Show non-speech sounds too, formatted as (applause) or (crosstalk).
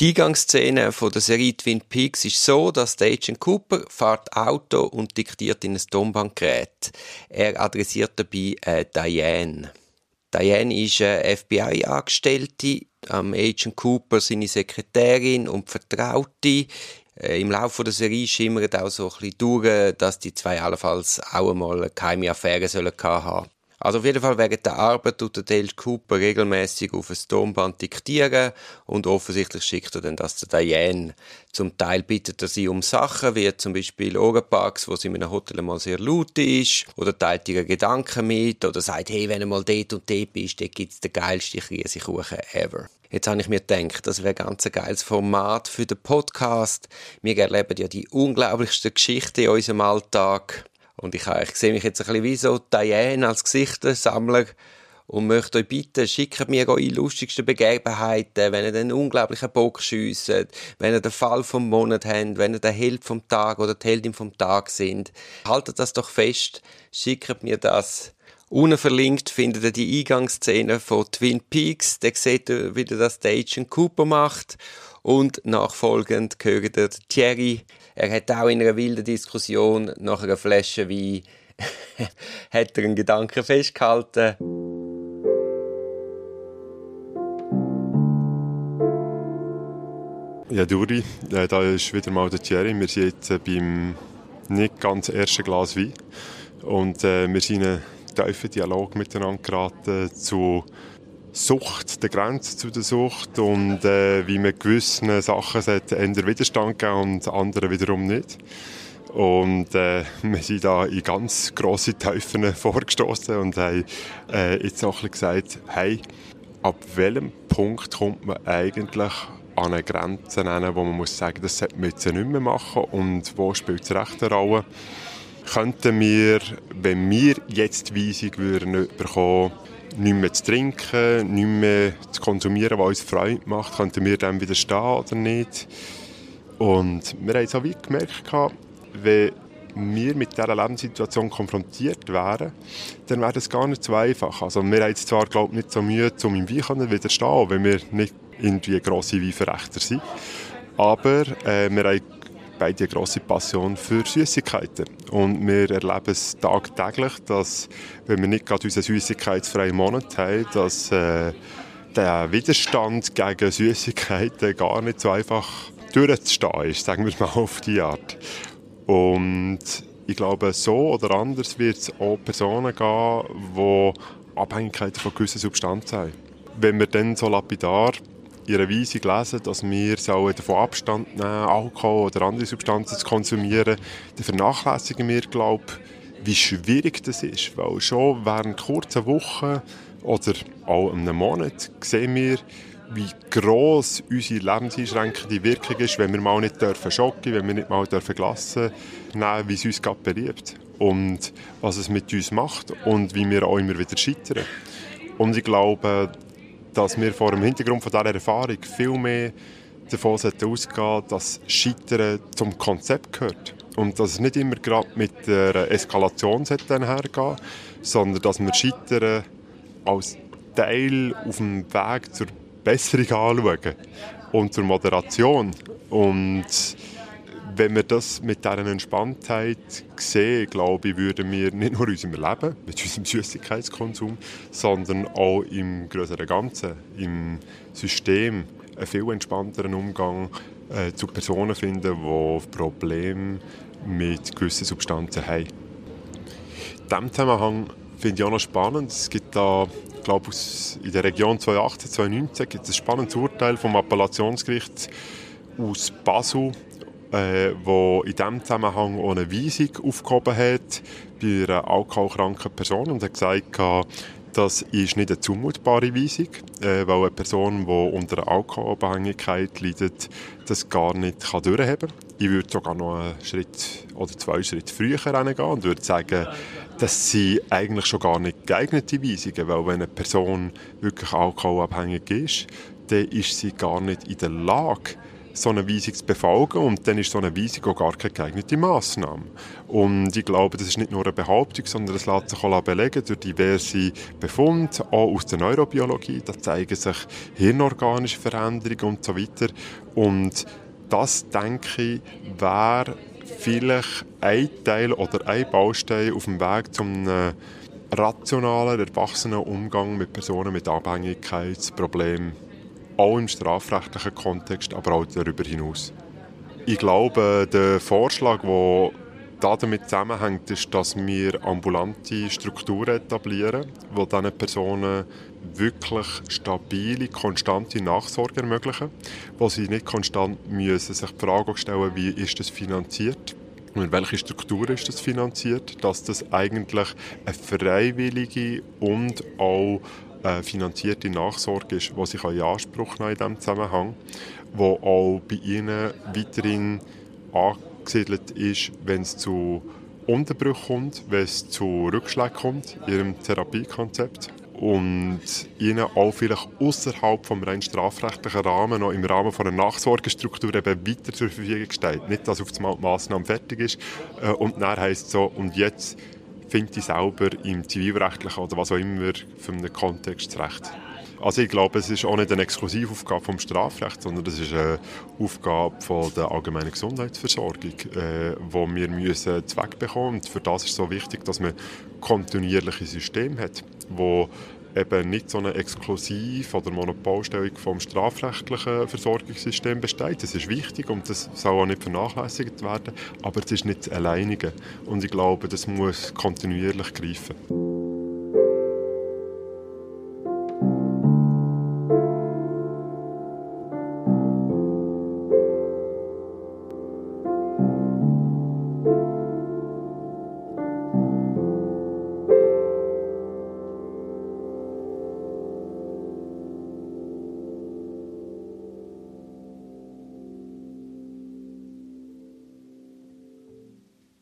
Die Eingangsszene von der Serie Twin Peaks ist so, dass der Agent Cooper fährt Auto und diktiert in ein Tonbandgerät. Er adressiert dabei äh, Diane. Diane ist eine FBI-Angestellte, am Agent Cooper seine Sekretärin und Vertraute. Äh, Im Laufe der Serie schimmert auch so ein bisschen durch, dass die zwei allenfalls auch einmal eine geheime Affäre sollen haben. Also auf jeden Fall während der Arbeit tut der Dale Cooper regelmäßig auf ein Tonband diktieren und offensichtlich schickt er dann das zu Diane. Zum Teil bittet er sie um Sachen, wie zum Beispiel Ohrenparks, wo sie in einem Hotel mal sehr laut ist, oder teilt ihre Gedanken mit, oder sagt, hey, wenn du mal dort und dort bist, dort gibt's den geilsten Käsekuchen ever. Jetzt habe ich mir gedacht, das wäre ganz geiles Format für den Podcast. Wir erleben ja die unglaublichsten Geschichten in unserem Alltag. Und ich, ich sehe mich jetzt ein bisschen wie so Diane als Gesichtssammler und möchte euch bitten, schickt mir eure lustigsten Begebenheiten, wenn ihr den unglaublichen Bock schiesst, wenn ihr den Fall vom Monat habt, wenn ihr der Held vom Tag oder die Heldin vom Tag sind. Haltet das doch fest, schickt mir das. Unten verlinkt findet ihr die Eingangsszene von Twin Peaks. Da seht ihr, wie das der Agent Cooper macht. Und nachfolgend hört ihr Thierry. Er hat auch in einer wilden Diskussion nach einer Flasche Wein (laughs) hat er einen Gedanken festgehalten. Ja, Duri, äh, da ist wieder mal der Thierry. Wir sind jetzt äh, beim nicht ganz ersten Glas Wein. Und äh, wir sind in einen tiefen Dialog miteinander geraten zu Sucht, der Grenze zu der Sucht und äh, wie man gewissen Sachen eher Widerstand geben und anderen wiederum nicht. Und äh, wir sind da in ganz grosse Tiefen (laughs) vorgestoßen und haben äh, jetzt auch ein gesagt, hey, ab welchem Punkt kommt man eigentlich an eine Grenze hin, wo man muss sagen, das sollte man jetzt nicht mehr machen und wo spielt es recht eine Rolle? Könnten wir, wenn wir jetzt die Weisung würden bekommen, nicht mehr zu trinken, nicht mehr zu konsumieren, was uns Freude macht, könnten wir dem widerstehen oder nicht. Und wir haben so wie gemerkt, wenn wir mit dieser Lebenssituation konfrontiert wären, dann wäre das gar nicht so einfach. Also wir haben zwar, glaube ich, nicht so Mühe, um im Wein widerstehen, wenn wir nicht irgendwie grosse Weinverrechter sind. Aber äh, wir haben beide eine grosse Passion für Süßigkeiten. Und wir erleben es tagtäglich, dass, wenn wir nicht gerade unseren süßigkeitsfreien Monat haben, dass äh, der Widerstand gegen Süßigkeiten gar nicht so einfach durchzustehen ist, sagen wir mal auf die Art. Und ich glaube, so oder anders wird es auch Personen gehen, die Abhängigkeiten von gewissen Substanzen haben. Wenn wir dann so lapidar ihre Weisung lesen, dass wir davon Abstand nehmen Alkohol oder andere Substanzen zu konsumieren, dann vernachlässigen wir, glaube wie schwierig das ist. Weil schon während kurzer Wochen oder auch einem Monat sehen wir, wie gross unsere lebenseinschränkende Wirkung ist, wenn wir mal nicht dürfen schocken, wenn wir nicht mal dürfen Glassen nehmen, wie es uns gerade beliebt. Und was es mit uns macht und wie wir auch immer wieder scheitern. Und ich glaube, dass wir vor dem Hintergrund von dieser Erfahrung viel mehr davon ausgehen dass Scheitern zum Konzept gehört. Und dass es nicht immer gerade mit der Eskalation hergehen sondern dass wir Scheitern als Teil auf dem Weg zur Besserung anschauen und zur Moderation. Und wenn wir das mit dieser Entspanntheit sehen, glaube ich, würden wir nicht nur in unserem Leben, mit unserem Süßigkeitskonsum, sondern auch im größeren Ganzen, im System, einen viel entspannteren Umgang äh, zu Personen finden, die Probleme mit gewissen Substanzen haben. In diesem Zusammenhang finde ich auch noch spannend, es gibt da ich in der Region 2018, 2019 gibt es ein spannendes Urteil vom Appellationsgericht aus Basel, äh, in diesem Zusammenhang auch eine Weisung aufgehoben hat bei einer alkoholkranken Person und hat gesagt, das ist nicht eine zumutbare Weisung, äh, weil eine Person, die unter einer Alkoholabhängigkeit leidet, das gar nicht kann durchheben kann. Ich würde sogar noch einen Schritt oder zwei Schritte früher reingehen und würde sagen, dass sie eigentlich schon gar nicht geeignete Weisungen, weil wenn eine Person wirklich alkoholabhängig ist, dann ist sie gar nicht in der Lage, so eine Weisung zu befolgen und dann ist so eine Weisung auch gar keine geeignete Massnahme. Und ich glaube, das ist nicht nur eine Behauptung, sondern es lässt sich auch belegen durch diverse Befunde, auch aus der Neurobiologie. Da zeigen sich hirnorganische Veränderungen und so weiter. Und das, denke ich, wäre vielleicht ein Teil oder ein Baustein auf dem Weg zum rationalen, erwachsenen Umgang mit Personen mit Abhängigkeitsproblemen, auch im strafrechtlichen Kontext, aber auch darüber hinaus. Ich glaube, der Vorschlag, der damit zusammenhängt, ist, dass wir ambulante Strukturen etablieren, die diesen Personen wirklich stabile, konstante Nachsorge ermöglichen, wo sie nicht konstant müssen sich die Frage stellen, wie ist das finanziert und welche Struktur ist das finanziert, dass das eigentlich eine freiwillige und auch äh, finanzierte Nachsorge ist, die sich in Anspruch nehmen in diesem Zusammenhang, wo auch bei ihnen weiterhin angesiedelt ist, wenn es zu Unterbrüchen kommt, wenn es zu Rückschlägen kommt in ihrem Therapiekonzept und ihnen auch vielleicht außerhalb vom rein strafrechtlichen Rahmen noch im Rahmen von einer Nachsorgestruktur eben weiter zur Verfügung steht. Nicht, dass auf die Maßnahme fertig ist äh, und dann heisst es so, und jetzt finde ich selber im zivilrechtlichen oder was auch immer für einen Kontext zurecht. Also ich glaube, es ist auch nicht eine Exklusivaufgabe vom Strafrecht, sondern es ist eine Aufgabe von der allgemeinen Gesundheitsversorgung, äh, wo wir müssen Zweck bekommen. Und für das ist es so wichtig, dass man kontinuierliche System hat, wo eben nicht so eine Exklusiv- oder Monopolstellung vom strafrechtlichen Versorgungssystem besteht. Das ist wichtig und das soll auch nicht vernachlässigt werden, aber es ist nicht das Alleinige. Und ich glaube, das muss kontinuierlich greifen.